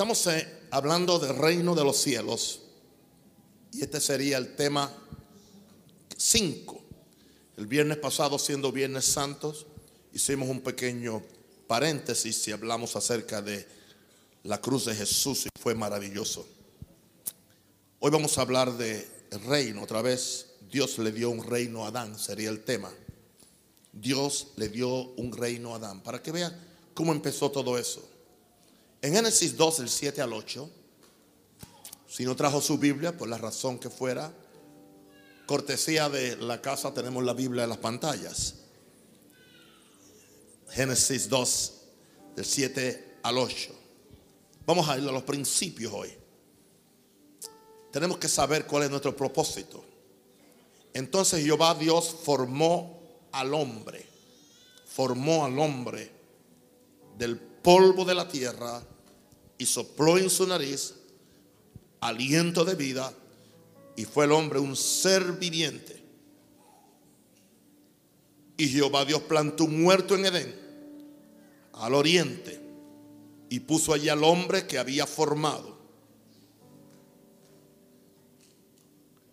Estamos eh, hablando del reino de los cielos y este sería el tema 5. El viernes pasado, siendo Viernes Santos, hicimos un pequeño paréntesis y hablamos acerca de la cruz de Jesús y fue maravilloso. Hoy vamos a hablar de reino otra vez. Dios le dio un reino a Adán, sería el tema. Dios le dio un reino a Adán. Para que vean cómo empezó todo eso. En Génesis 2, del 7 al 8, si no trajo su Biblia, por la razón que fuera, cortesía de la casa, tenemos la Biblia en las pantallas. Génesis 2, del 7 al 8. Vamos a ir a los principios hoy. Tenemos que saber cuál es nuestro propósito. Entonces Jehová Dios formó al hombre, formó al hombre del polvo de la tierra y sopló en su nariz aliento de vida y fue el hombre un ser viviente. Y Jehová Dios plantó un muerto en Edén, al oriente, y puso allí al hombre que había formado.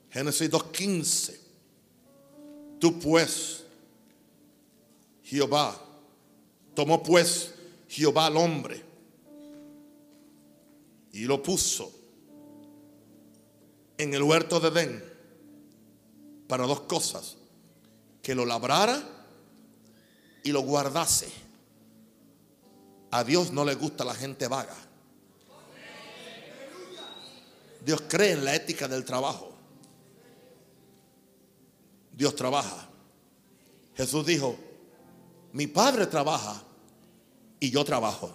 Génesis 2.15. Tú pues, Jehová, tomó pues Jehová al hombre y lo puso en el huerto de Edén para dos cosas, que lo labrara y lo guardase. A Dios no le gusta la gente vaga. Dios cree en la ética del trabajo. Dios trabaja. Jesús dijo, mi Padre trabaja y yo trabajo.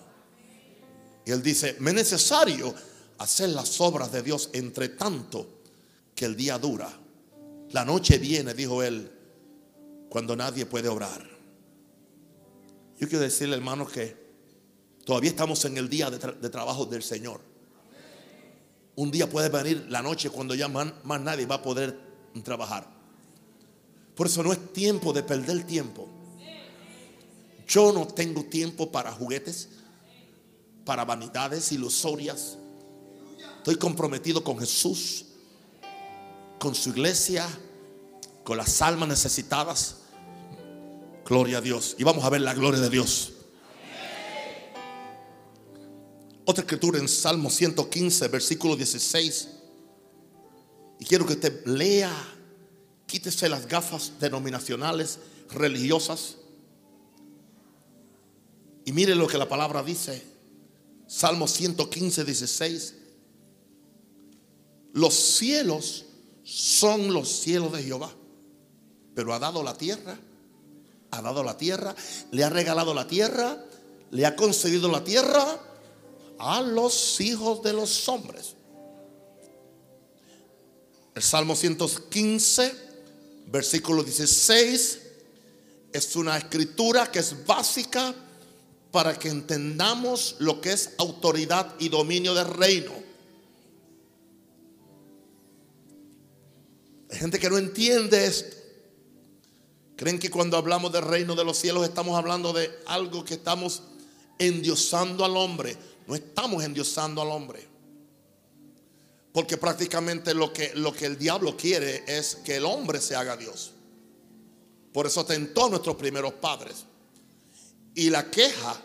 Y él dice, me es necesario hacer las obras de Dios entre tanto que el día dura. La noche viene, dijo él, cuando nadie puede obrar. Yo quiero decirle, hermano, que todavía estamos en el día de, trabajo del Señor. Un día puede venir la noche cuando ya más, más nadie va a poder trabajar. Por eso no es tiempo de perder tiempo. Yo no tengo tiempo para juguetes, para vanidades ilusorias. Estoy comprometido con Jesús, con su iglesia, con las almas necesitadas. Gloria a Dios. Y vamos a ver la gloria de Dios. Otra escritura en Salmo 115, versículo 16. Y quiero que usted lea, quítese las gafas denominacionales, religiosas y mire lo que la palabra dice. Salmo 115, 16. Los cielos son los cielos de Jehová. Pero ha dado la tierra. Ha dado la tierra. Le ha regalado la tierra. Le ha concedido la tierra a los hijos de los hombres. El Salmo 115, versículo 16, es una escritura que es básica para que entendamos lo que es autoridad y dominio del reino. Hay gente que no entiende esto. Creen que cuando hablamos del reino de los cielos estamos hablando de algo que estamos endiosando al hombre. No estamos endiosando al hombre. Porque prácticamente lo que, lo que el diablo quiere es que el hombre se haga Dios. Por eso tentó a nuestros primeros padres. Y la queja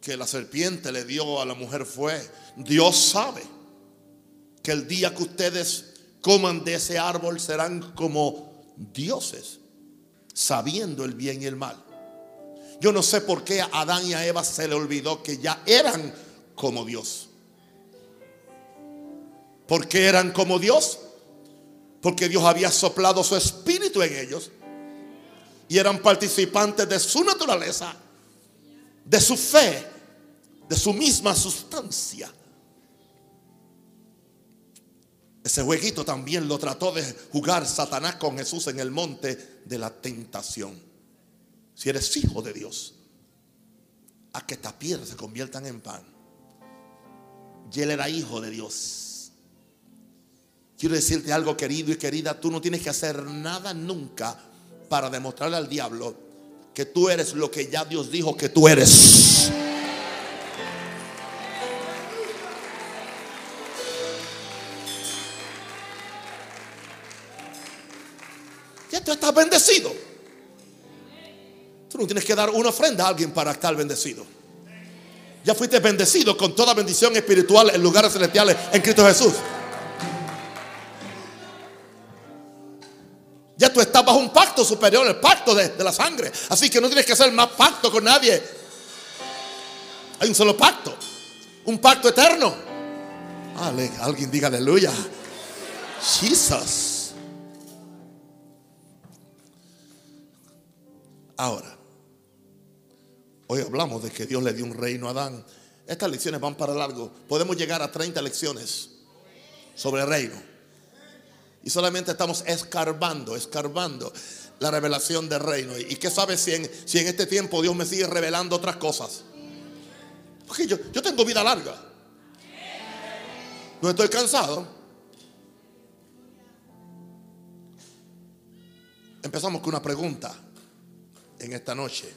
que la serpiente le dio a la mujer fue, Dios sabe que el día que ustedes coman de ese árbol serán como dioses, sabiendo el bien y el mal. Yo no sé por qué a Adán y a Eva se le olvidó que ya eran como Dios. ¿Por qué eran como Dios? Porque Dios había soplado su espíritu en ellos y eran participantes de su naturaleza, de su fe, de su misma sustancia. Ese jueguito también lo trató de jugar Satanás con Jesús en el monte de la tentación. Si eres hijo de Dios, a que estas piedras se conviertan en pan. Y él era hijo de Dios. Quiero decirte algo querido y querida, tú no tienes que hacer nada nunca para demostrarle al diablo que tú eres lo que ya Dios dijo que tú eres. Ya tú estás bendecido. Tú no tienes que dar una ofrenda a alguien para estar bendecido. Ya fuiste bendecido con toda bendición espiritual en lugares celestiales en Cristo Jesús. Ya tú estás bajo un pacto superior, el pacto de, la sangre. Así que no tienes que hacer más pacto con nadie. Hay un solo pacto. Un pacto eterno. Ale- alguien diga aleluya. Jesus. Ahora, hoy hablamos de que Dios le dio un reino a Adán. Estas lecciones van para largo. Podemos llegar a 30 lecciones sobre el reino. Y solamente estamos escarbando, escarbando la revelación del reino. ¿Y qué sabes si en, si en este tiempo Dios me sigue revelando otras cosas? Porque yo, yo tengo vida larga. No estoy cansado. Empezamos con una pregunta en esta noche.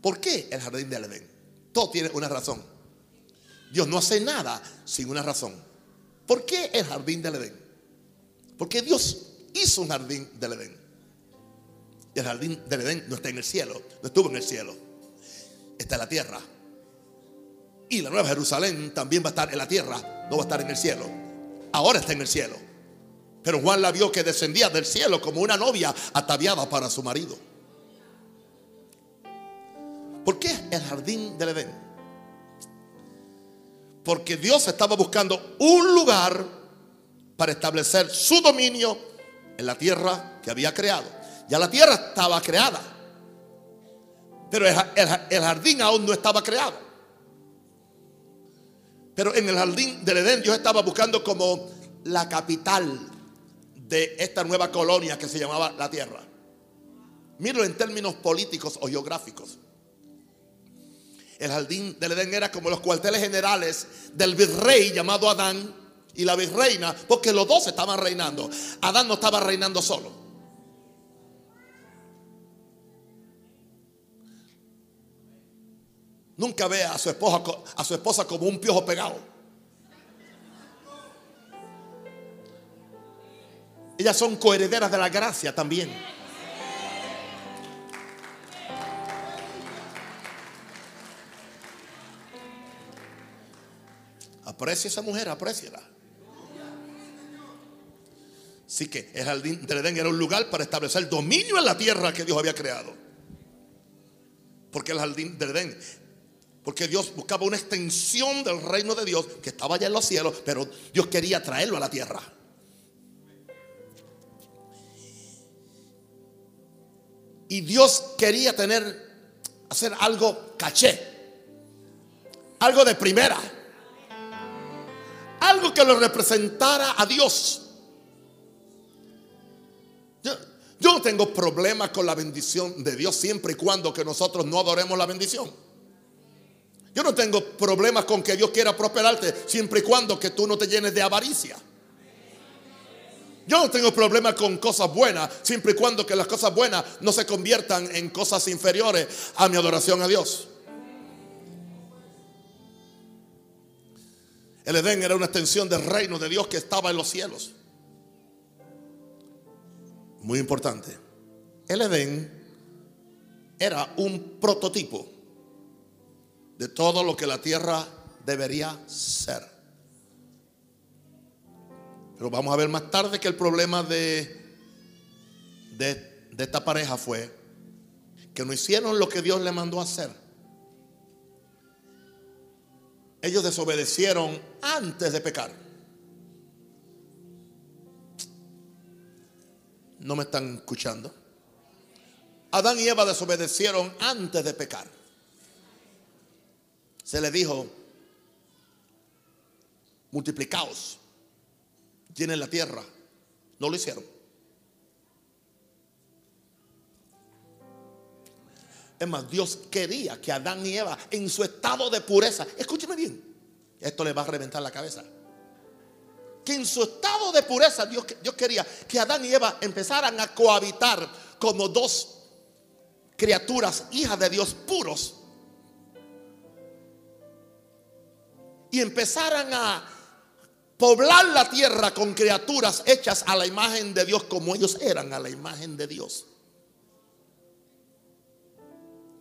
¿Por qué el jardín del Edén? Todo tiene una razón. Dios no hace nada sin una razón. ¿Por qué el jardín del Edén? Porque Dios hizo un jardín del Edén. Y el jardín del Edén no está en el cielo, no estuvo en el cielo. Está en la tierra. Y la nueva Jerusalén también va a estar en la tierra, no va a estar en el cielo. Ahora está en el cielo. Pero Juan la vio que descendía del cielo como una novia ataviada para su marido. ¿Por qué el jardín del Edén? Porque Dios estaba buscando un lugar para establecer su dominio en la tierra que había creado. Ya la tierra estaba creada, pero el, jardín aún no estaba creado. Pero en el jardín del Edén Dios estaba buscando como la capital de esta nueva colonia que se llamaba la tierra. Míralo en términos políticos o geográficos. El jardín del Edén era como los cuarteles generales del virrey llamado Adán y la virreina, porque los dos estaban reinando. Adán no estaba reinando solo. Nunca ve a su esposa, a su esposa como un piojo pegado. Ellas son coherederas de la gracia también. Aprecia esa mujer, apréciala. Así que el jardín del Edén era un lugar para establecer dominio en la tierra que Dios había creado. Porque el jardín del Edén, porque Dios buscaba una extensión del reino de Dios que estaba allá en los cielos, pero Dios quería traerlo a la tierra. Y Dios quería tener, hacer algo caché, algo de primera, algo que lo representara a Dios. Yo, no tengo problema con la bendición de Dios siempre y cuando que nosotros no adoremos la bendición. Yo no tengo problemas con que Dios quiera prosperarte siempre y cuando que tú no te llenes de avaricia. Yo no tengo problema con cosas buenas siempre y cuando que las cosas buenas no se conviertan en cosas inferiores a mi adoración a Dios. El Edén era una extensión del reino de Dios que estaba en los cielos. Muy importante. El Edén era un prototipo de todo lo que la tierra debería ser. Pero vamos a ver más tarde que el problema de, de, esta pareja fue que no hicieron lo que Dios le mandó a hacer. Ellos desobedecieron antes de pecar. ¿No me están escuchando? Adán y Eva desobedecieron antes de pecar. Se le dijo, multiplicaos, llenen la tierra. No lo hicieron. Es más, Dios quería que Adán y Eva en su estado de pureza, escúcheme bien, esto le va a reventar la cabeza. Que en su estado de pureza Dios, Dios quería que Adán y Eva empezaran a cohabitar como dos criaturas, hijas de Dios puros. Y empezaran a, poblar la tierra con criaturas hechas a la imagen de Dios como ellos eran a la imagen de Dios.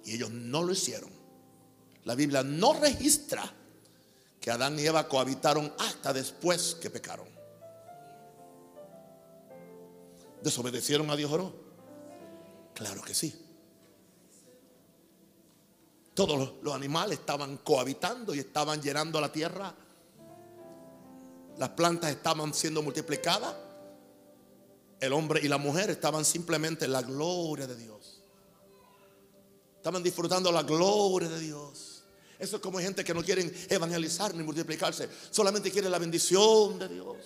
Y ellos no lo hicieron. La Biblia no registra que Adán y Eva cohabitaron hasta después que pecaron. ¿Desobedecieron a Dios o no? Claro que sí. Todos los animales estaban cohabitando y estaban llenando la tierra. Las plantas estaban siendo multiplicadas. El hombre y la mujer estaban simplemente en la gloria de Dios. Estaban disfrutando la gloria de Dios. Eso es como gente que no quieren evangelizar ni multiplicarse. Solamente quieren la bendición de Dios.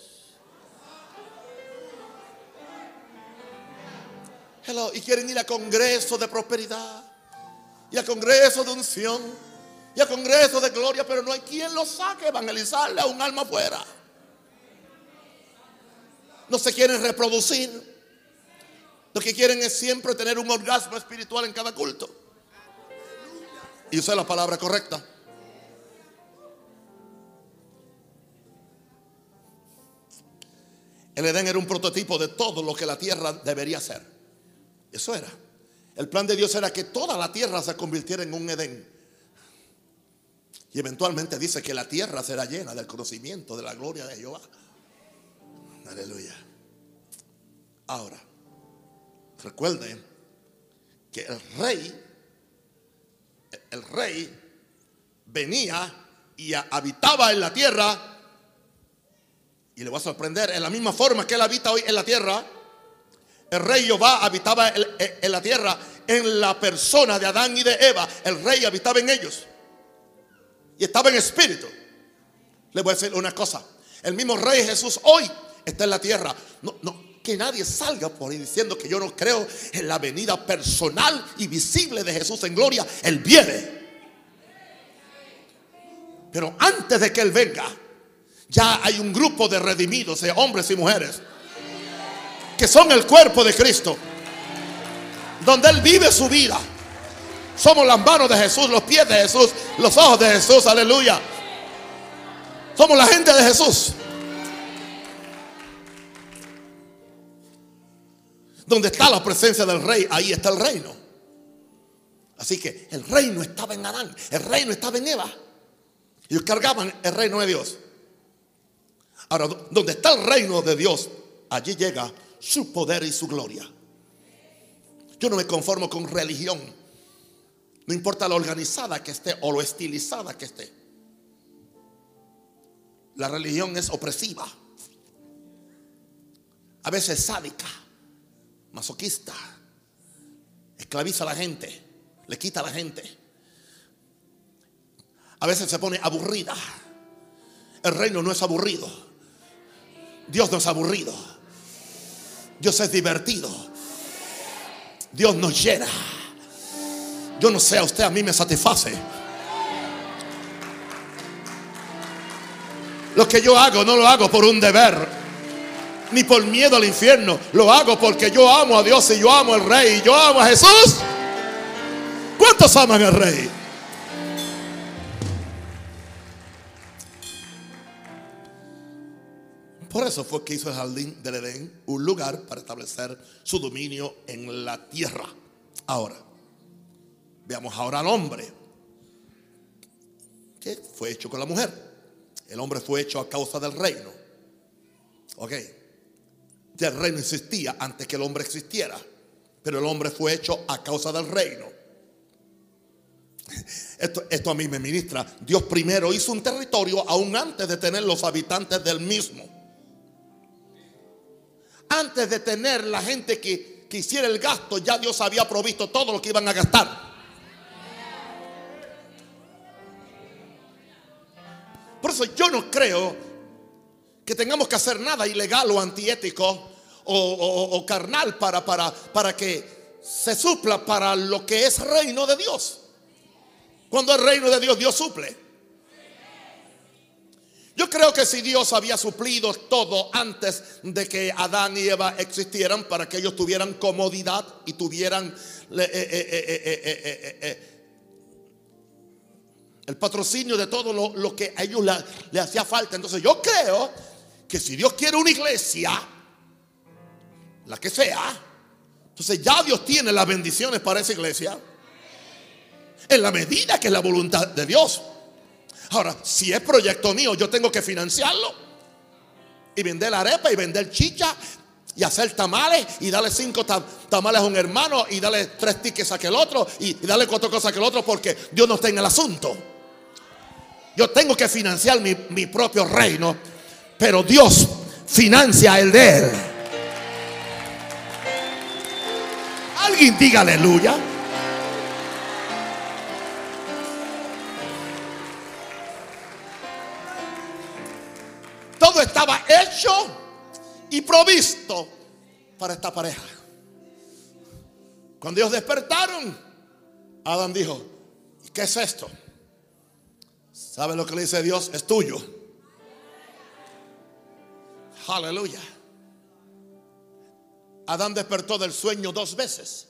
Y quieren ir a congresos de prosperidad y a congresos de unción y a congresos de gloria, pero no hay quien lo saque evangelizarle a un alma afuera. No se quieren reproducir. Lo que quieren es siempre tener un orgasmo espiritual en cada culto. Y usar la palabra correcta. El Edén era un prototipo de todo lo que la tierra debería ser. Eso era. El plan de Dios era que toda la tierra se convirtiera en un Edén. Y eventualmente dice que la tierra será llena del conocimiento de la gloria de Jehová. Aleluya. Ahora, recuerden que el rey, el rey venía y habitaba en la tierra. Y le voy a sorprender, en la misma forma que él habita hoy en la tierra, el rey Jehová habitaba en la tierra en la persona de Adán y de Eva. El rey habitaba en ellos. Y estaba en espíritu. Le voy a decir una cosa. El mismo rey Jesús hoy está en la tierra. No, no, que nadie salga por ahí diciendo que yo no creo en la venida personal y visible de Jesús en gloria. Él viene. Pero antes de que Él venga, ya hay un grupo de redimidos, de hombres y mujeres que son el cuerpo de Cristo, donde Él vive su vida. Somos las manos de Jesús, los pies de Jesús, los ojos de Jesús, aleluya. Somos la gente de Jesús. Donde está la presencia del rey, ahí está el reino. Así que el reino estaba en Adán, el reino estaba en Eva. Ellos cargaban el reino de Dios. Ahora, donde está el reino de Dios, allí llega su poder y su gloria. Yo no me conformo con religión. No importa lo organizada que esté o lo estilizada que esté. La religión es opresiva. A veces sádica, masoquista. Esclaviza a la gente, le quita a la gente. A veces se pone aburrida. El reino no es aburrido. Dios no es aburrido. Dios es divertido. Dios nos llena. Yo no sé, a usted a mí me satisface. Lo que yo hago no lo hago por un deber, ni por miedo al infierno. Lo hago porque yo amo a Dios y yo amo al Rey y yo amo a Jesús. ¿Cuántos aman al Rey? Por eso fue que hizo el jardín del Edén un lugar para establecer su dominio en la tierra. Ahora, veamos ahora al hombre, que fue hecho con la mujer. El hombre fue hecho a causa del reino. Ok. Ya el reino existía antes que el hombre existiera. Pero el hombre fue hecho a causa del reino. Esto, esto, a mí me ministra. Dios primero hizo un territorio aún antes de tener los habitantes del mismo antes de tener la gente que, que hiciera el gasto, ya Dios había provisto todo lo que iban a gastar. Por eso yo no creo que tengamos que hacer nada ilegal o antiético o, carnal para, para, para que se supla para lo que es reino de Dios. Cuando es reino de Dios, Dios suple. Yo creo que si Dios había suplido todo antes de que Adán y Eva existieran para que ellos tuvieran comodidad y tuvieran el patrocinio de todo lo, que a ellos le, hacía falta. Entonces yo creo que si Dios quiere una iglesia, la que sea, entonces ya Dios tiene las bendiciones para esa iglesia. En la medida que es la voluntad de Dios. Ahora, si es proyecto mío, yo tengo que financiarlo. Y vender arepa y vender chicha y hacer tamales y darle cinco tamales a un hermano y darle tres tickets a aquel otro y, darle cuatro cosas a aquel otro porque Dios no está en el asunto. Yo tengo que financiar mi, mi propio reino, pero Dios financia el de él. Alguien diga aleluya. Todo estaba hecho y provisto para esta pareja. Cuando ellos despertaron, Adán dijo, ¿qué es esto? ¿Sabe lo que le dice Dios? Es tuyo. Aleluya. Adán despertó del sueño dos veces.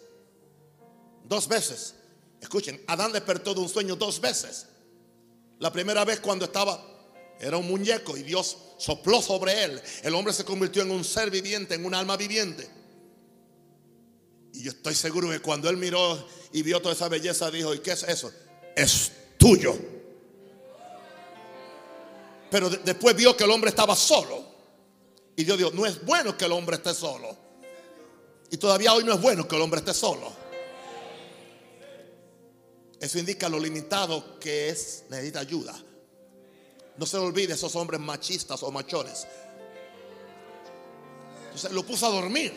Dos veces. Escuchen, Adán despertó de un sueño dos veces. La primera vez cuando estaba, era un muñeco y Dios sopló sobre él. El hombre se convirtió en un ser viviente, en un alma viviente. Y yo estoy seguro que cuando él miró y vio toda esa belleza, dijo, ¿y qué es eso? Es tuyo. Pero después vio que el hombre estaba solo. Y Dios dijo, no es bueno que el hombre esté solo. Y todavía hoy no es bueno que el hombre esté solo. Eso indica lo limitado que es, necesita ayuda. No se olvide esos hombres machistas o machones. Entonces lo puso a dormir.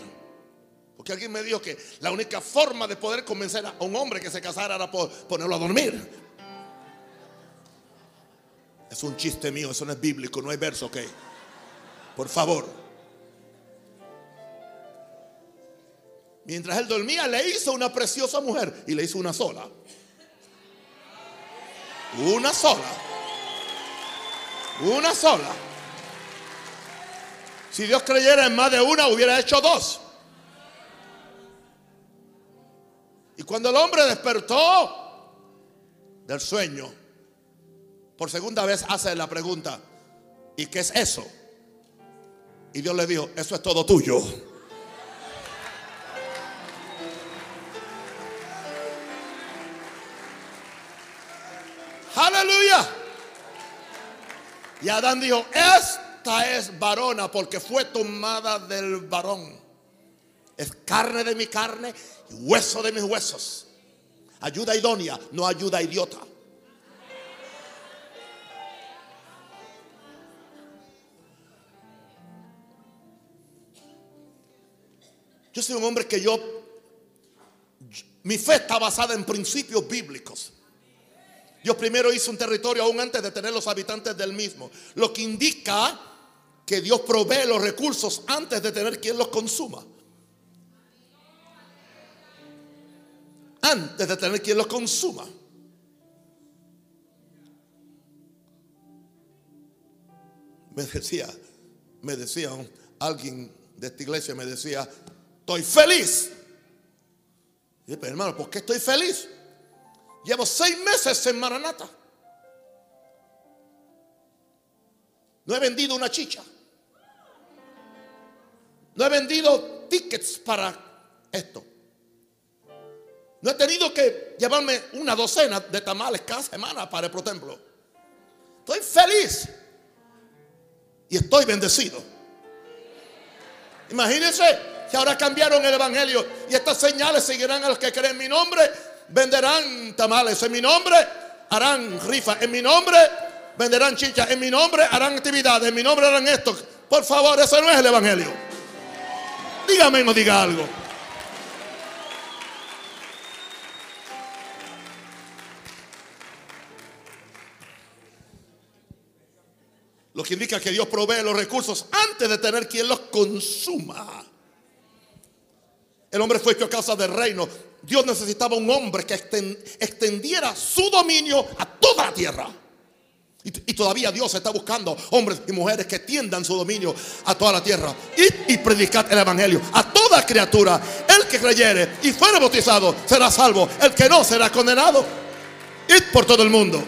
Porque alguien me dijo que la única forma de poder convencer a un hombre que se casara era ponerlo a dormir. Es un chiste mío, eso no es bíblico, no hay verso, ok. Por favor. Mientras él dormía, le hizo una preciosa mujer y le hizo una sola. Una sola. Una sola. Si Dios creyera en más de una, hubiera hecho dos. Y cuando el hombre despertó del sueño, por segunda vez hace la pregunta, ¿y qué es eso? Y Dios le dijo, eso es todo tuyo. Aleluya. Y Adán dijo, esta es varona porque fue tomada del varón. Es carne de mi carne y hueso de mis huesos. Ayuda idónea, no ayuda idiota. Yo soy un hombre que yo, mi fe está basada en principios bíblicos. Dios primero hizo un territorio aún antes de tener los habitantes del mismo. Lo que indica que Dios provee los recursos antes de tener quien los consuma. Antes de tener quien los consuma. Me decía, me decía alguien de esta iglesia, me decía, estoy feliz. Y pero hermano, ¿por qué estoy feliz? Llevo seis meses en Maranata. No he vendido una chicha. No he vendido tickets para esto. No he tenido que llevarme una docena de tamales cada semana para el templo. Estoy feliz. Y estoy bendecido. Imagínense que ahora cambiaron el evangelio y estas señales seguirán a los que creen en mi nombre venderán tamales en mi nombre, harán rifa en mi nombre, venderán chicha en mi nombre, harán actividades en mi nombre, harán esto. Por favor, eso no es el Evangelio. Dígame, no diga algo. Lo que indica que Dios provee los recursos antes de tener quien los consuma. El hombre fue hecho a causa del reino. Dios necesitaba un hombre que extendiera su dominio a toda la tierra. Y, todavía Dios está buscando hombres y mujeres que tiendan su dominio a toda la tierra. Y, y predicar el evangelio a toda criatura. El que creyere y fuera bautizado será salvo. El que no será condenado. Id por todo el mundo.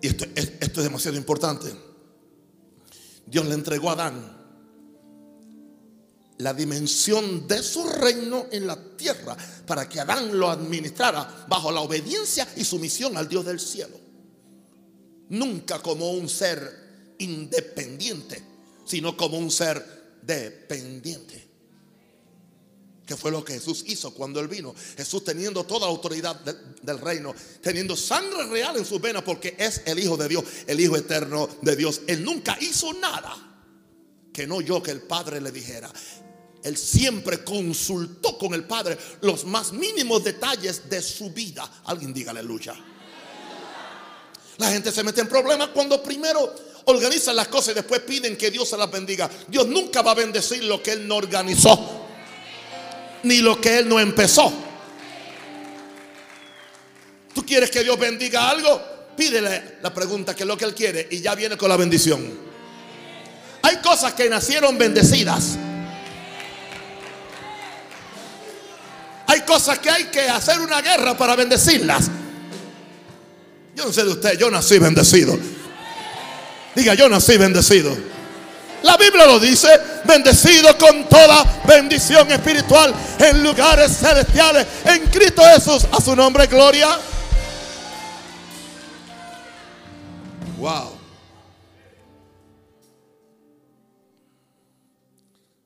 y esto, esto es demasiado importante, Dios le entregó a Adán la dimensión de su reino en la tierra para que Adán lo administrara bajo la obediencia y sumisión al Dios del cielo. Nunca como un ser independiente, sino como un ser dependiente. Que fue lo que Jesús hizo cuando él vino. Jesús teniendo toda la autoridad del reino, teniendo sangre real en sus venas porque es el Hijo de Dios, el Hijo eterno de Dios. Él nunca hizo nada que no yo que el Padre le dijera. Él siempre consultó con el Padre los más mínimos detalles de su vida. Alguien diga aleluya. La gente se mete en problemas cuando primero organizan las cosas y después piden que Dios se las bendiga. Dios nunca va a bendecir lo que Él no organizó, ni lo que Él no empezó. ¿Tú quieres que Dios bendiga algo? Pídele la pregunta que es lo que Él quiere y ya viene con la bendición. Hay cosas que nacieron bendecidas Hay cosas que hay que hacer una guerra para bendecirlas. Yo no sé de usted, yo nací bendecido. Diga, yo nací bendecido. La Biblia lo dice, bendecido con toda bendición espiritual en lugares celestiales en Cristo Jesús. A su nombre, gloria. Wow.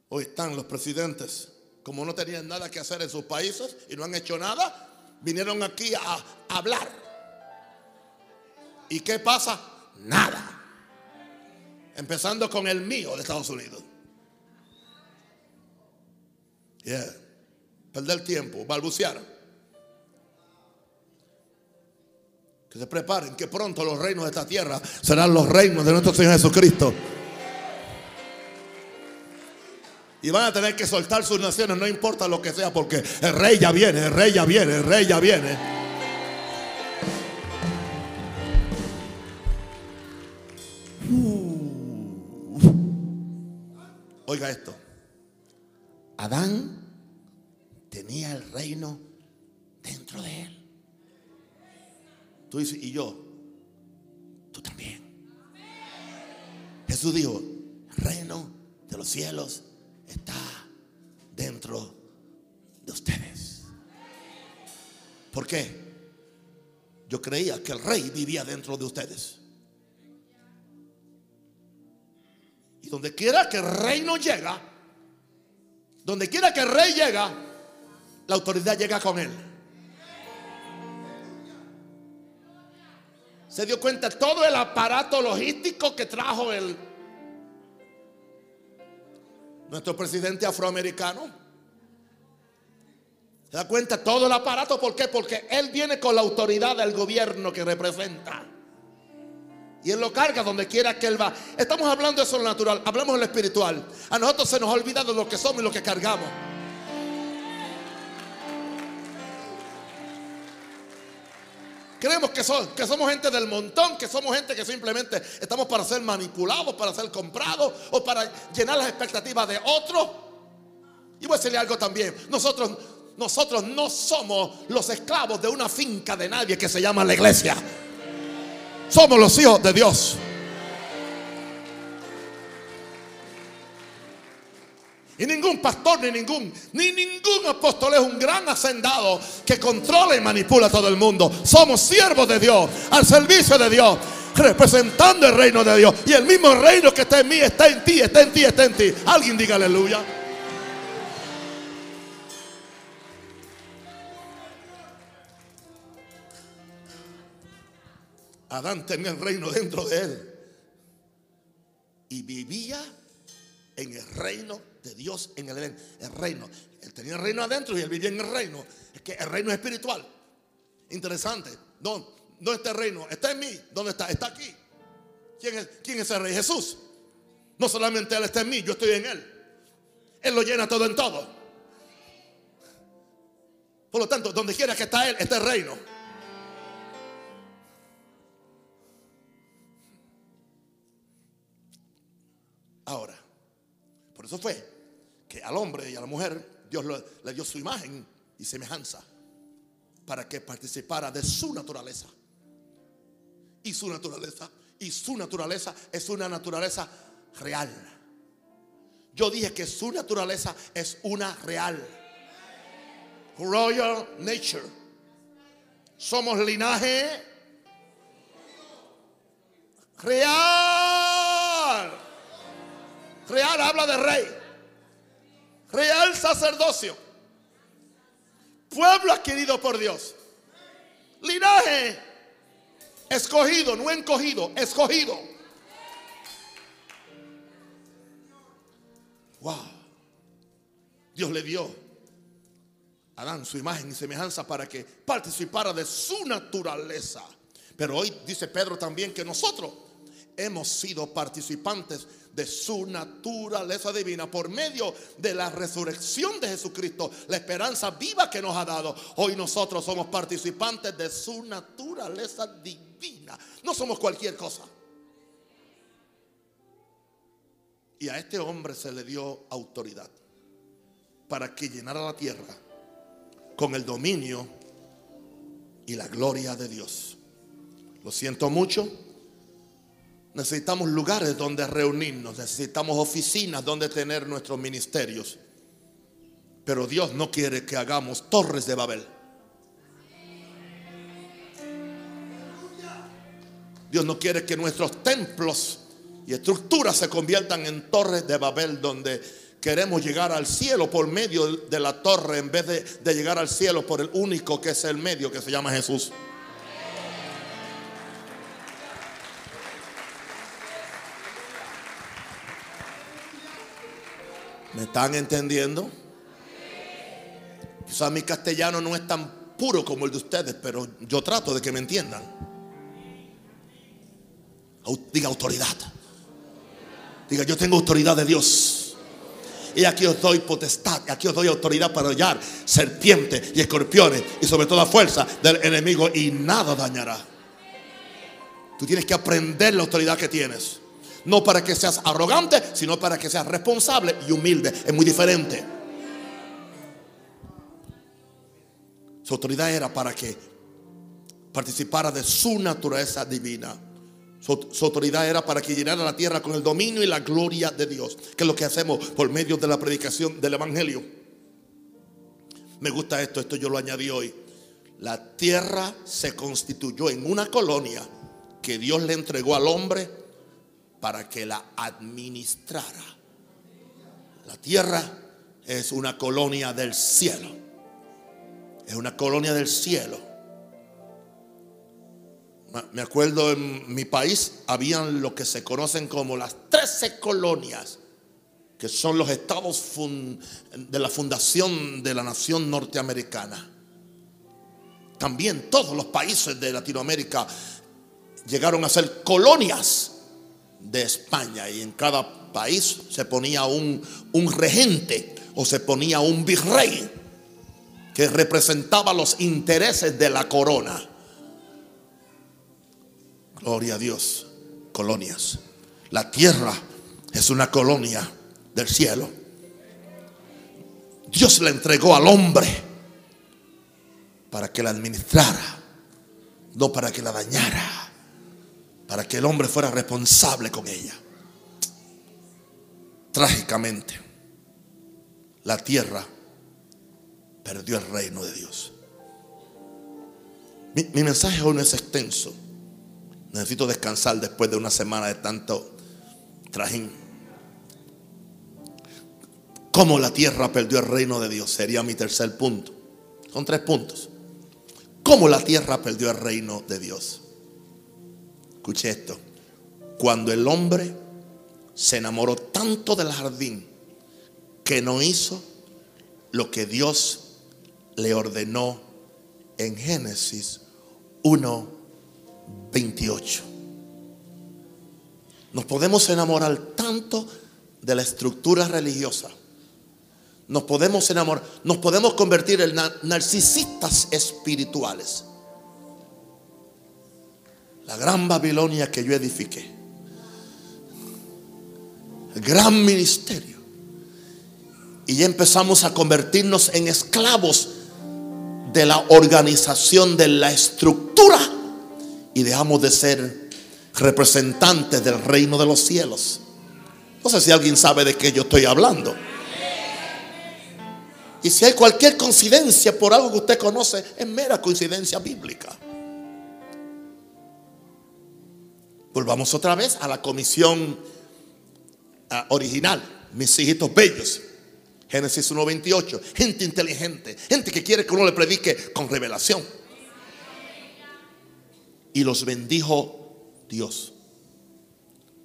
Hoy están los presidentes como no tenían nada que hacer en sus países y no han hecho nada, vinieron aquí a hablar. ¿Y qué pasa? Nada. Empezando con el mío de Estados Unidos. Yeah. Perder tiempo, balbucear. Que se preparen, que pronto los reinos de esta tierra serán los reinos de nuestro Señor Jesucristo. Y van a tener que soltar sus naciones, no importa lo que sea, porque el rey ya viene, el rey ya viene, el rey ya viene. Uh. Oiga esto. Adán tenía el reino dentro de él. Tú dices, y yo, tú también. Jesús dijo, reino de los cielos está dentro de ustedes. ¿Por qué? Yo creía que el rey vivía dentro de ustedes. Y donde quiera que el reino llega, donde quiera que el rey llega, la autoridad llega con él. Se dio cuenta todo el aparato logístico que trajo el nuestro presidente afroamericano. ¿Se da cuenta? Todo el aparato, ¿por qué? Porque él viene con la autoridad del gobierno que representa. Y él lo carga donde quiera que él va. Estamos hablando de eso natural, hablamos de lo espiritual. A nosotros se nos ha olvidado lo que somos y lo que cargamos. Creemos que, que somos gente del montón, que somos gente que simplemente estamos para ser manipulados, para ser comprados o para llenar las expectativas de otros. Y voy a decirle algo también. Nosotros, nosotros no somos los esclavos de una finca de nadie que se llama la iglesia. Somos los hijos de Dios. Y ningún pastor, ni ningún, ni ningún apóstol es un gran hacendado que controla y manipula a todo el mundo. Somos siervos de Dios, al servicio de Dios, representando el reino de Dios. Y el mismo reino que está en mí está en ti, está en ti, está en ti. Alguien diga aleluya. Adán tenía el reino dentro de él. Y vivía en el reino de Dios en el, el reino. Él tenía el reino adentro y él vivía en el reino. Es que el reino es espiritual. Interesante. No, no está el reino. Está en mí. ¿Dónde está? Está aquí. ¿Quién es, ¿Quién es el rey? Jesús. No solamente Él está en mí, yo estoy en Él. Él lo llena todo en todo. Por lo tanto, donde quiera que está Él, está el reino. Ahora, por eso fue que al hombre y a la mujer Dios le dio su imagen y semejanza para que participara de su naturaleza. y su naturaleza. Y su naturaleza es una naturaleza real. Yo dije que su naturaleza es una real. Royal nature. Somos linaje real. Real habla de rey. Real sacerdocio. Pueblo adquirido por Dios. Linaje escogido, no encogido, escogido. Wow. Dios le dio a Adán su imagen y semejanza para que participara de su naturaleza. Pero hoy dice Pedro también que nosotros hemos sido participantes de su naturaleza divina por medio de la resurrección de Jesucristo, la esperanza viva que nos ha dado. Hoy nosotros somos participantes de su naturaleza divina. No somos cualquier cosa. Y a este hombre se le dio autoridad para que llenara la tierra con el dominio y la gloria de Dios. Lo siento mucho. Necesitamos lugares donde reunirnos, necesitamos oficinas donde tener nuestros ministerios. Pero Dios no quiere que hagamos torres de Babel. Dios no quiere que nuestros templos y estructuras se conviertan en torres de Babel donde queremos llegar al cielo por medio de la torre en vez de, de llegar al cielo por el único que es el medio que se llama Jesús. ¿Me están entendiendo? Quizás mi castellano no es tan puro como el de ustedes, pero yo trato de que me entiendan. Diga autoridad. Diga, yo tengo autoridad de Dios. Y aquí os doy potestad, aquí os doy autoridad para hallar serpientes y escorpiones y sobre toda fuerza del enemigo y nada dañará. Tú tienes que aprender la autoridad que tienes. No para que seas arrogante, sino para que seas responsable y humilde. Es muy diferente. Su autoridad era para que participara de su naturaleza divina. Su, autoridad era para que llenara la tierra con el dominio y la gloria de Dios, que es lo que hacemos por medio de la predicación del Evangelio. Me gusta esto, esto yo lo añadí hoy. La tierra se constituyó en una colonia que Dios le entregó al hombre para que la administrara. La tierra es una colonia del cielo. Es una colonia del cielo. Me acuerdo en mi país habían lo que se conocen como las 13 colonias, que son los estados de la fundación de la nación norteamericana. También todos los países de Latinoamérica llegaron a ser colonias de España y en cada país se ponía un, un regente o se ponía un virrey que representaba los intereses de la corona. Gloria a Dios, colonias. La tierra es una colonia del cielo. Dios la entregó al hombre para que la administrara, no para que la dañara para que el hombre fuera responsable con ella. Trágicamente, la tierra perdió el reino de Dios. Mi, mensaje hoy no es extenso. Necesito descansar después de una semana de tanto trajín. ¿Cómo la tierra perdió el reino de Dios? Sería mi tercer punto. Son tres puntos. ¿Cómo la tierra perdió el reino de Dios? Escuche esto. Cuando el hombre se enamoró tanto del jardín que no hizo lo que Dios le ordenó en Génesis 1, 28. Nos podemos enamorar tanto de la estructura religiosa. Nos podemos enamorar, nos podemos convertir en narcisistas espirituales la gran Babilonia que yo edifiqué. El gran ministerio. Y ya empezamos a convertirnos en esclavos de la organización, de la estructura y dejamos de ser representantes del reino de los cielos. No sé si alguien sabe de qué yo estoy hablando. Y si hay cualquier coincidencia por algo que usted conoce, es mera coincidencia bíblica. Volvamos otra vez a la comisión ah, original, mis hijitos bellos. Génesis 1.28, gente inteligente, gente que quiere que uno le predique con revelación. Y los bendijo Dios.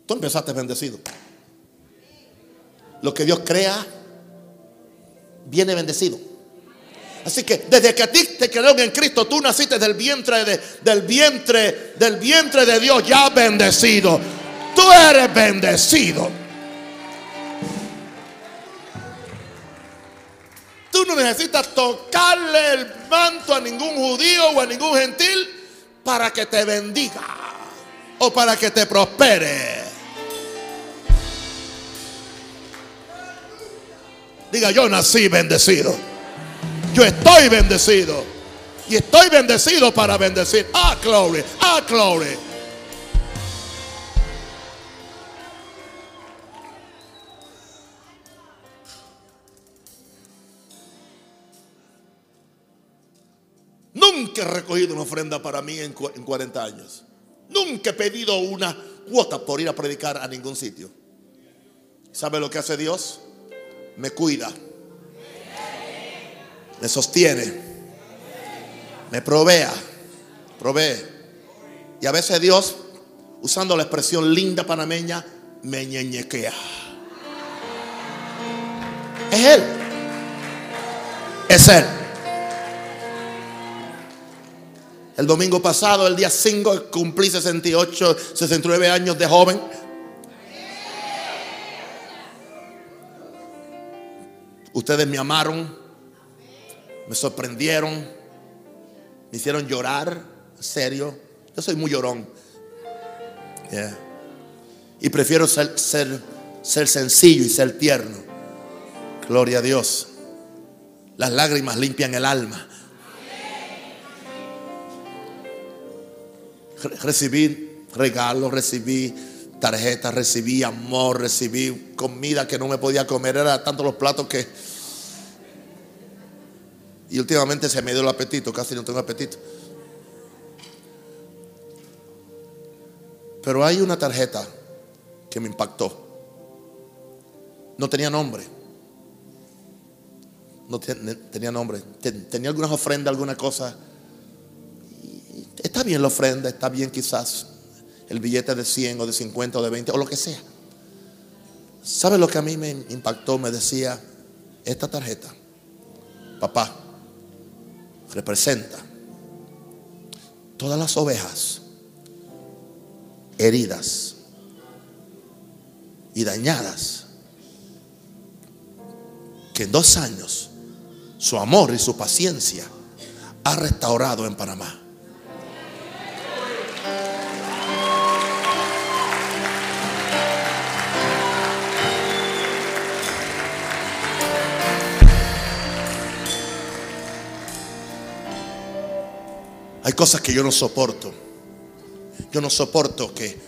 Tú empezaste bendecido. Lo que Dios crea, viene bendecido. Así que desde que a ti te crearon en Cristo, tú naciste del vientre de, del vientre, del vientre de Dios ya bendecido. Tú eres bendecido. Tú no necesitas tocarle el manto a ningún judío o a ningún gentil para que te bendiga o para que te prospere. Diga, yo nací bendecido. Yo estoy bendecido. Y estoy bendecido para bendecir. Ah, glory. Ah, glory. Nunca he recogido una ofrenda para mí en 40 años. Nunca he pedido una cuota por ir a predicar a ningún sitio. ¿Sabe lo que hace Dios? Me cuida me sostiene, me provea, provee. Y a veces Dios, usando la expresión linda panameña, me ñeñequea. Es Él. Es Él. El domingo pasado, el día 5, cumplí 68, 69 años de joven. Ustedes me amaron me sorprendieron, me hicieron llorar, serio. Yo soy muy llorón. Y prefiero ser, ser, ser sencillo y ser tierno. Gloria a Dios. Las lágrimas limpian el alma. Recibí regalos, recibí tarjetas, recibí amor, recibí comida que no me podía comer. Era tanto los platos que y últimamente se me dio el apetito, casi no tengo apetito. Pero hay una tarjeta que me impactó. No tenía nombre. No tenía nombre. Tenía algunas ofrendas, alguna cosa. Está bien la ofrenda, está bien quizás el billete de 100 o de 50 o de 20 o lo que sea. ¿Sabe lo que a mí me impactó? Me decía, esta tarjeta, papá, representa todas las ovejas heridas y dañadas que en dos años su amor y su paciencia ha restaurado en Panamá. Hay cosas que yo no soporto. Yo no soporto que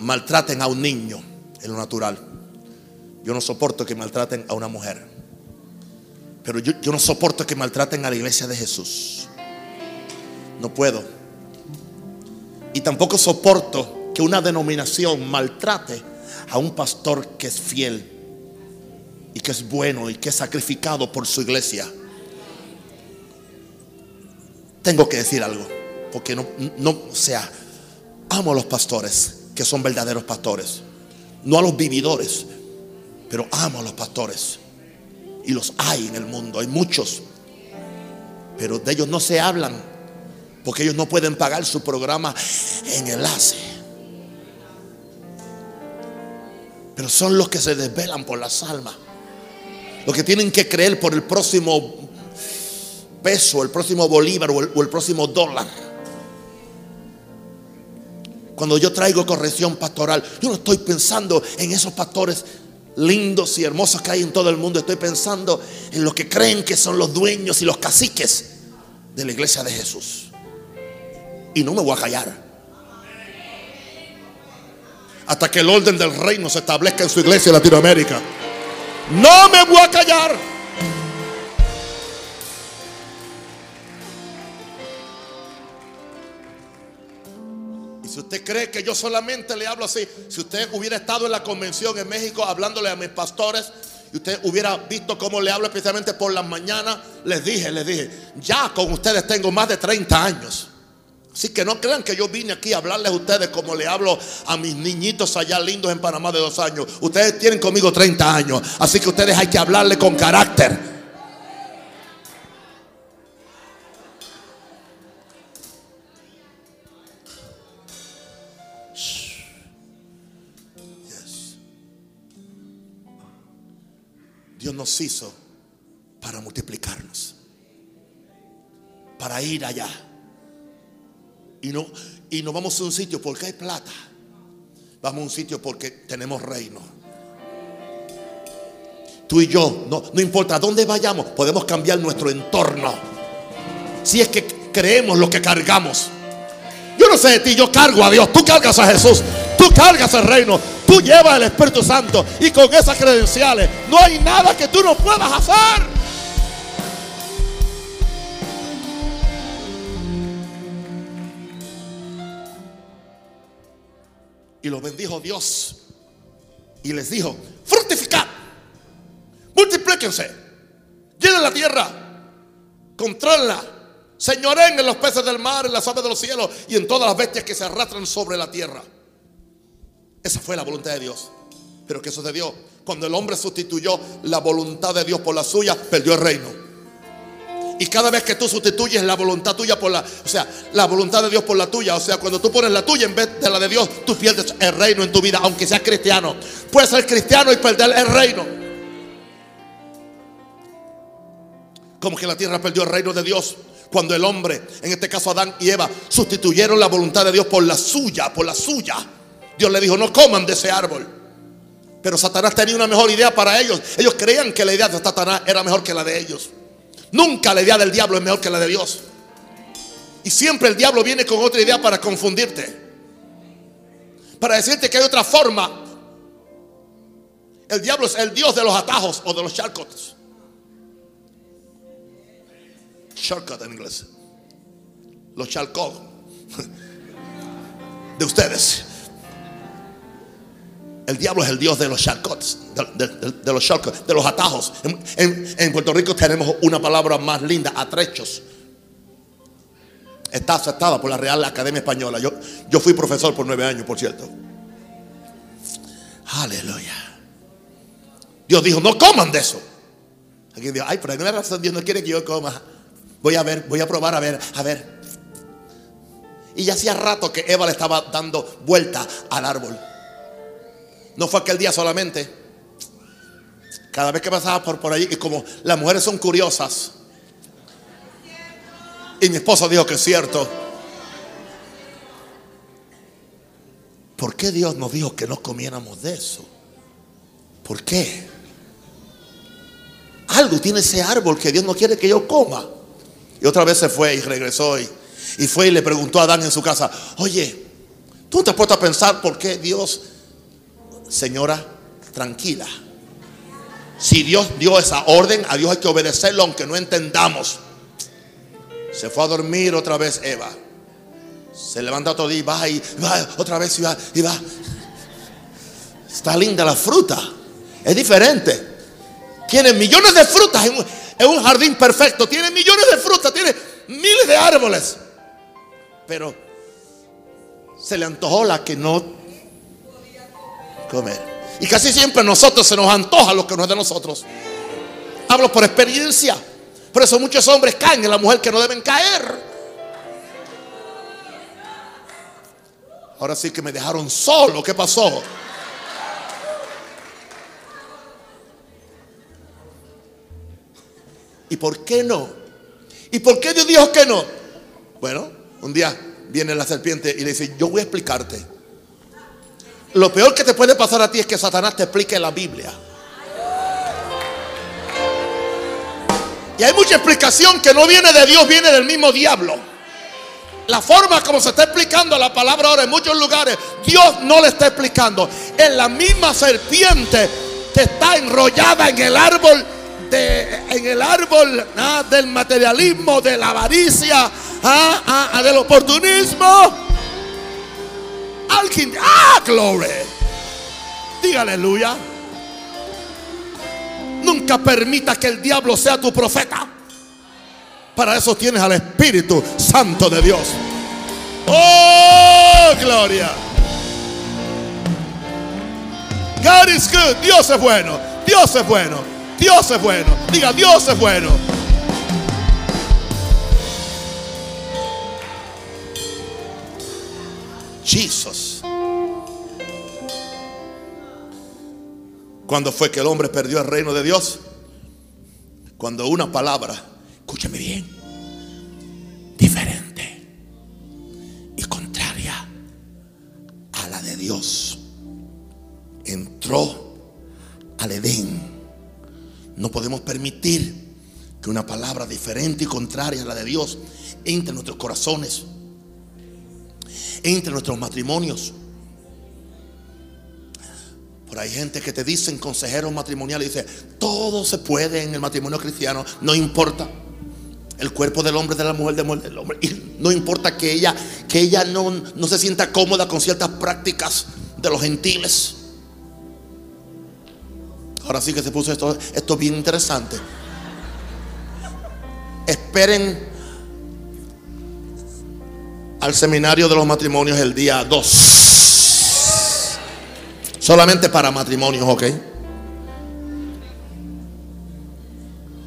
maltraten a un niño en lo natural. Yo no soporto que maltraten a una mujer. Pero yo, no soporto que maltraten a la iglesia de Jesús. No puedo. Y tampoco soporto que una denominación maltrate a un pastor que es fiel y que es bueno y que es sacrificado por su iglesia tengo que decir algo, porque no, no, sea, amo a los pastores, que son verdaderos pastores, no a los vividores, pero amo a los pastores. Y los hay en el mundo, hay muchos, pero de ellos no se hablan, porque ellos no pueden pagar su programa en enlace. Pero son los que se desvelan por las almas. Los que tienen que creer por el próximo peso, el próximo bolívar o el, próximo dólar. Cuando yo traigo corrección pastoral, yo no estoy pensando en esos pastores lindos y hermosos que hay en todo el mundo. Estoy pensando en los que creen que son los dueños y los caciques de la iglesia de Jesús. y no me voy a callar. Hasta que el orden del reino se establezca en su iglesia en Latinoamérica. No me voy a callar. Usted cree que yo solamente le hablo así, si usted hubiera estado en la convención en México hablándole a mis pastores, y usted hubiera visto cómo le hablo especialmente por las mañanas, les dije, les dije, ya con ustedes tengo más de 30 años. Así que no crean que yo vine aquí a hablarles a ustedes como le hablo a mis niñitos allá lindos en Panamá de dos años. Ustedes tienen conmigo 30 años. Así que ustedes hay que hablarle con carácter. Dios nos hizo para multiplicarnos, para ir allá. Y no, y vamos a un sitio porque hay plata, vamos a un sitio porque tenemos reino. Tú y yo, no, no importa dónde vayamos, podemos cambiar nuestro entorno. Si es que creemos lo que cargamos. Yo no sé de ti, yo cargo a Dios, tú cargas a Jesús, tú cargas el reino, Tú llevas el Espíritu Santo y con esas credenciales no hay nada que tú no puedas hacer. Y lo bendijo Dios. Y les dijo, fructificad, multiplíquense, llenen la tierra, controlenla, señoren en los peces del mar, en las aves de los cielos y en todas las bestias que se arrastran sobre la tierra. Esa fue la voluntad de Dios. Pero ¿qué sucedió? Cuando el hombre sustituyó la voluntad de Dios por la suya, perdió el reino. Y cada vez que tú sustituyes la voluntad tuya por la, o sea, la voluntad de Dios por la tuya, o sea, cuando tú pones la tuya en vez de la de Dios, tú pierdes el reino en tu vida, aunque seas cristiano. Puedes ser cristiano y perder el reino. Como que la tierra perdió el reino de Dios cuando el hombre, en este caso Adán y Eva, sustituyeron la voluntad de Dios por la suya, por la suya. Dios le dijo, no coman de ese árbol. Pero Satanás tenía una mejor idea para ellos. Ellos creían que la idea de Satanás era mejor que la de ellos. Nunca la idea del diablo es mejor que la de Dios. Y siempre el diablo viene con otra idea para confundirte. Para decirte que hay otra forma. El diablo es el dios de los atajos o de los shortcuts. Shortcut en inglés. Los shortcuts. De ustedes. El diablo es el dios de los shortcuts, de, los shortcuts, de los atajos. En, Puerto Rico tenemos una palabra más linda, atrechos. Está aceptada por la Real Academia Española. Yo, yo fui profesor por nueve años, por cierto. Aleluya. Dios dijo, no coman de eso. Aquí dijo, ay, pero alguna razón Dios no quiere que yo coma. Voy a ver, voy a probar a ver, a ver. Y ya hacía rato que Eva le estaba dando vuelta al árbol. No fue aquel día solamente. Cada vez que pasaba por, por allí, y como las mujeres son curiosas, y mi esposa dijo que es cierto. ¿Por qué Dios nos dijo que no comiéramos de eso? ¿Por qué? Algo tiene ese árbol que Dios no quiere que yo coma. Y otra vez se fue y regresó y, y fue y le preguntó a Adán en su casa, oye, ¿tú te has puesto a pensar por qué Dios señora, tranquila. Si Dios dio esa orden, a Dios hay que obedecerlo aunque no entendamos. Se fue a dormir otra vez Eva. Se levanta otro y va y va otra vez y va y va. Está linda la fruta. Es diferente. Tiene millones de frutas en un jardín perfecto. Tiene millones de frutas. Tiene miles de árboles. Pero se le antojó la que no comer. Y casi siempre a nosotros se nos antoja lo que no es de nosotros. Hablo por experiencia. Por eso muchos hombres caen en la mujer que no deben caer. Ahora sí que me dejaron solo. ¿Qué pasó? ¿Y por qué no? ¿Y por qué Dios dijo que no? Bueno, un día viene la serpiente y le dice, yo voy a explicarte. Lo peor que te puede pasar a ti es que Satanás te explique la Biblia. Y hay mucha explicación que no viene de Dios, viene del mismo diablo. la forma como se está explicando la palabra ahora en muchos lugares, Dios no le está explicando. Es la misma serpiente que está enrollada en el árbol de, en el árbol ah, del materialismo, de la avaricia, ah, ah, del oportunismo. Alguien, ah, gloria. Diga aleluya. Nunca permita que el diablo sea tu profeta. Para eso tienes al Espíritu Santo de Dios. Oh, gloria. God is good. Dios es bueno. Dios es bueno. Dios es bueno. Diga, Dios es bueno. Jesus. ¿Cuándo fue que el hombre perdió el reino de Dios? Cuando una palabra escúchame bien, diferente y contraria a la de Dios. Entró al Edén. No podemos permitir que una palabra diferente y contraria a la de Dios entre en nuestros corazones, entre en nuestros matrimonios. Por hay gente que te dicen consejeros matrimoniales, dice, todo se puede en el matrimonio cristiano, no importa el cuerpo del hombre, de la mujer, del hombre. Y no importa que ella, que ella no, no se sienta cómoda con ciertas prácticas de los gentiles. Ahora sí que se puso esto, esto bien interesante. Esperen al seminario de los matrimonios el día 2. Solamente para matrimonios, ¿ok?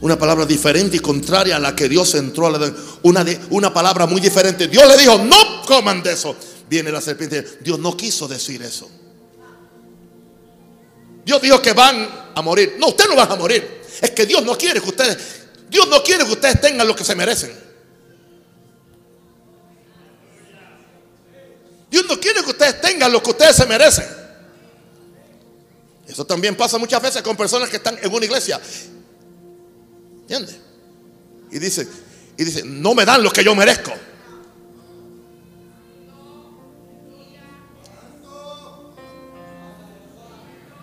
Una palabra diferente y contraria a la que Dios entró la una, una palabra muy diferente. Dios le dijo, no coman de eso. Viene la serpiente. Dios no quiso decir eso. Dios dijo que van a morir. No, ustedes no van a morir. Es que Dios no quiere que ustedes, Dios no quiere que ustedes tengan lo que se merecen. Dios no quiere que ustedes tengan lo que ustedes se merecen. Eso también pasa muchas veces con personas que están en una iglesia ¿Entiendes? Y dice, y dice, no me dan lo que yo merezco.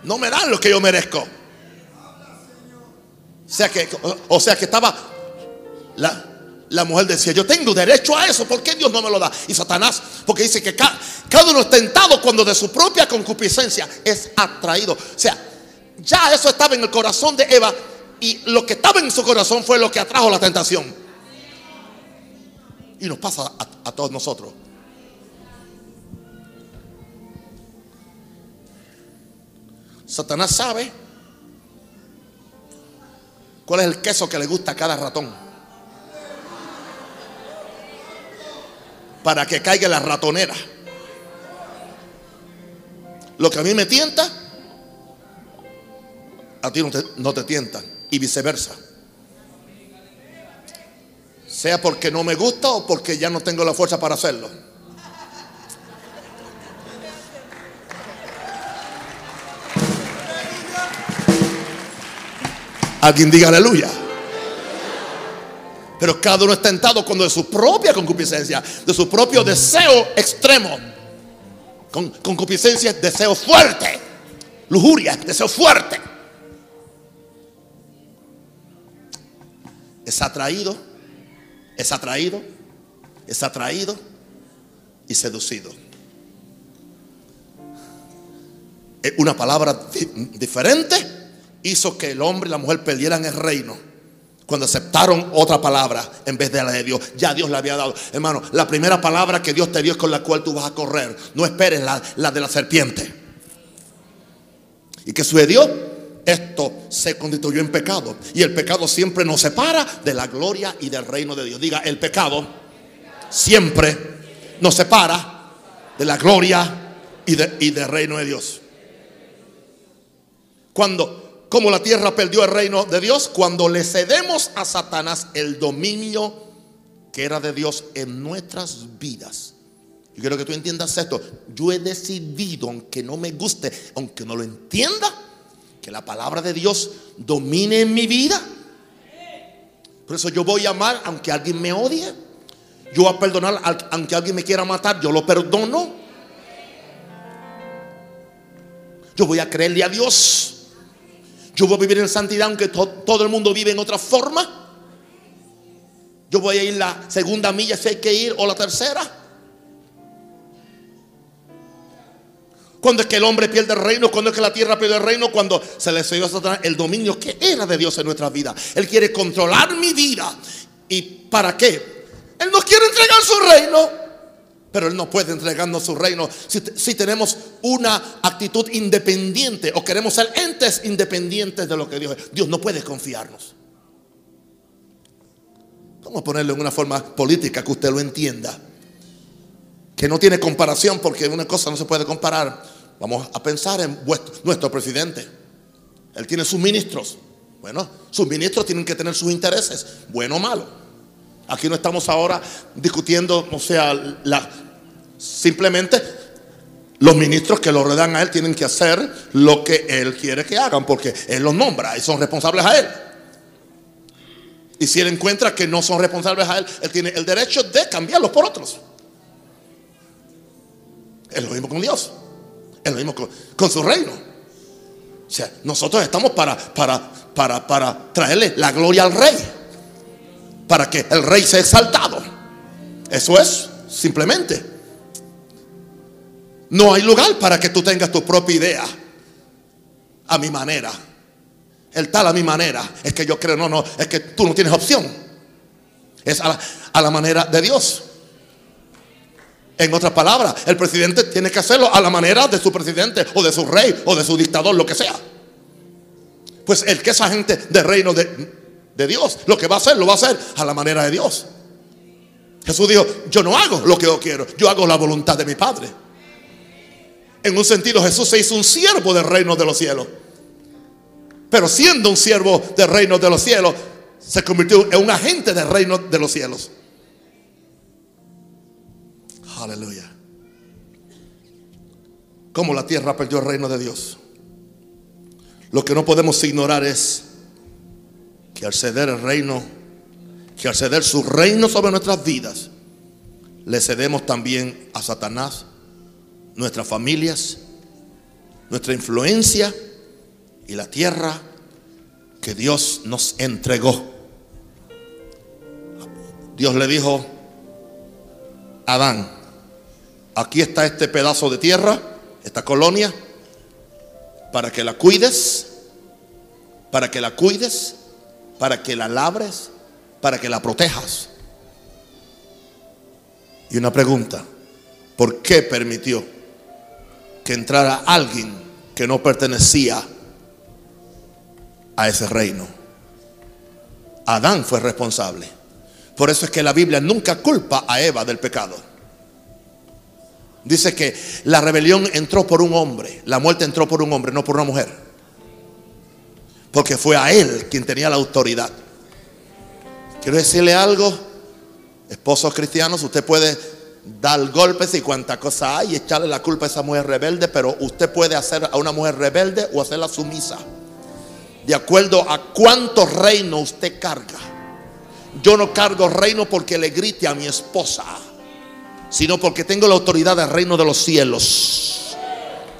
No me dan lo que yo merezco. O sea que, o sea que estaba la, la mujer decía, yo tengo derecho a eso, ¿por qué Dios no me lo da? Y Satanás, porque dice que cada, uno es tentado cuando de su propia concupiscencia es atraído. O sea, ya eso estaba en el corazón de Eva y lo que estaba en su corazón fue lo que atrajo la tentación. Y nos pasa a, todos nosotros. Satanás sabe cuál es el queso que le gusta a cada ratón. Para que caiga la ratonera. Lo que a mí me tienta, a ti no te, no te tientan y viceversa. Sea porque no me gusta o porque ya no tengo la fuerza para hacerlo. Alguien diga aleluya. Pero cada uno está tentado cuando de su propia concupiscencia, de su propio deseo extremo. Con concupiscencia deseo fuerte. Lujuria, deseo fuerte. es atraído, es atraído, es atraído y seducido. Eh, una palabra diferente hizo que el hombre y la mujer perdieran el reino. Cuando aceptaron otra palabra en vez de la de Dios, ya Dios le había dado. Hermano, la primera palabra que Dios te dio es con la cual tú vas a correr. No esperes la, la de la serpiente. ¿Y qué sucedió? esto se constituyó en pecado. Y el pecado siempre nos separa de la gloria y del reino de Dios. Diga, el pecado siempre nos separa de la gloria y, del reino de Dios. Cuando, como la tierra perdió el reino de Dios, cuando le cedemos a Satanás el dominio que era de Dios en nuestras vidas. Yo quiero que tú entiendas esto. Yo he decidido, aunque no me guste, aunque no lo entienda, que la palabra de Dios domine en mi vida. Por eso yo voy a amar aunque alguien me odie. Yo voy a perdonar, aunque alguien me quiera matar, yo lo perdono. Yo voy a creerle a Dios. Yo voy a vivir en santidad aunque todo el mundo vive en otra forma. Yo voy a ir la segunda milla si hay que ir o la tercera. Cuando es que el hombre pierde el reino, cuando es que la tierra pierde el reino, cuando se le cedió a Satanás el dominio que era de Dios en nuestra vida. Él quiere controlar mi vida. ¿Y para qué? Él nos quiere entregar su reino. Pero Él no puede entregarnos su reino si, si, tenemos una actitud independiente o queremos ser entes independientes de lo que Dios es. Dios no puede confiarnos. Vamos a ponerlo en una forma política que usted lo entienda. Que no tiene comparación porque una cosa no se puede comparar. Vamos a pensar en nuestro presidente. Él tiene sus ministros. Bueno, sus ministros tienen que tener sus intereses, bueno o malo. Aquí no estamos ahora discutiendo, o sea, la, simplemente los ministros que lo rodean a él tienen que hacer lo que él quiere que hagan, porque él los nombra y son responsables a él. Y si él encuentra que no son responsables a él, él tiene el derecho de cambiarlos por otros. Es lo mismo con Dios. Es lo mismo con, su reino. O sea, nosotros estamos para, para, para, para traerle la gloria al rey. Para que el rey sea exaltado. Eso es, simplemente. No hay lugar para que tú tengas tu propia idea. A mi manera. El tal a mi manera. Es que yo creo, no, no, es que tú no tienes opción. Es a la, manera de Dios. En otras palabras, el presidente tiene que hacerlo a la manera de su presidente o de su rey o de su dictador, lo que sea. Pues el que esa gente del reino de, de Dios, lo que va a hacer, lo va a hacer a la manera de Dios. Jesús dijo, yo no hago lo que yo quiero, yo hago la voluntad de mi Padre. En un sentido, Jesús se hizo un siervo del reino de los cielos. Pero siendo un siervo del reino de los cielos, se convirtió en un agente del reino de los cielos. Aleluya. Como la tierra perdió el reino de Dios. Lo que no podemos ignorar es que al ceder el reino, que al ceder su reino sobre nuestras vidas, le cedemos también a Satanás, nuestras familias, nuestra influencia y la tierra que Dios nos entregó. Dios le dijo a Adán, aquí está este pedazo de tierra, esta colonia, para que la cuides, para que la cuides, para que la labres, para que la protejas. Y una pregunta, ¿por qué permitió que entrara alguien que no pertenecía a ese reino. Adán fue responsable. Por eso es que la Biblia nunca culpa a Eva del pecado. Dice que la rebelión entró por un hombre, la muerte entró por un hombre, no por una mujer. Porque fue a él quien tenía la autoridad. Quiero decirle algo, esposos cristianos, usted puede dar golpes y cuanta cosa hay echarle la culpa a esa mujer rebelde, pero usted puede hacer a una mujer rebelde o hacerla sumisa de acuerdo a cuánto reino usted carga. Yo no cargo reino porque le grite a mi esposa, sino porque tengo la autoridad del reino de los cielos.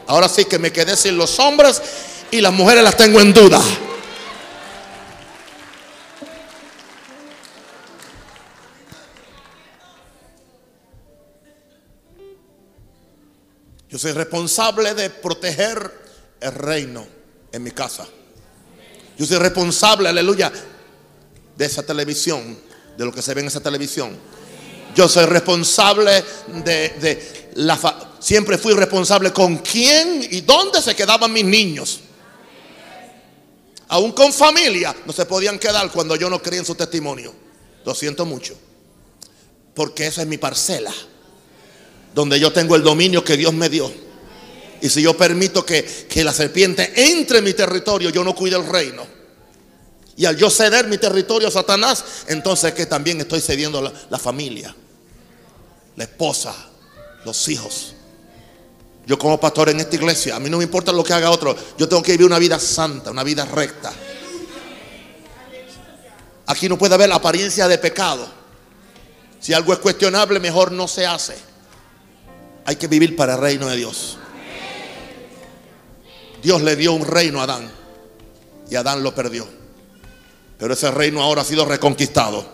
Ahora sí que me quedé sin los hombres y las mujeres las tengo en duda. Yo soy responsable de proteger el reino en mi casa. Yo soy responsable, aleluya, de esa televisión, de lo que se ve en esa televisión. Yo soy responsable de, la... siempre fui responsable con quién y dónde se quedaban mis niños. Aún con familia no se podían quedar cuando yo no creía en su testimonio. Lo siento mucho. Porque esa es mi parcela. Donde yo tengo el dominio que Dios me dio. Y si yo permito que, la serpiente entre en mi territorio, yo no cuido el reino. Y al yo ceder mi territorio a Satanás, entonces que también estoy cediendo la, la familia, la esposa, los hijos. Yo como pastor en esta iglesia, a mí no me importa lo que haga otro, yo tengo que vivir una vida santa, una vida recta. Aquí no puede haber apariencia de pecado. Si algo es cuestionable, mejor no se hace. Hay que vivir para el reino de Dios. Dios le dio un reino a Adán y Adán lo perdió. Pero ese reino ahora ha sido reconquistado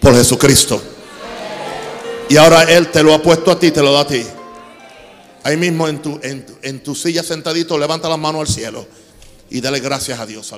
por Jesucristo. Y ahora Él te lo ha puesto a ti, te lo da a ti. Ahí mismo en tu, en en tu silla sentadito, levanta las manos al cielo y dale gracias a Dios.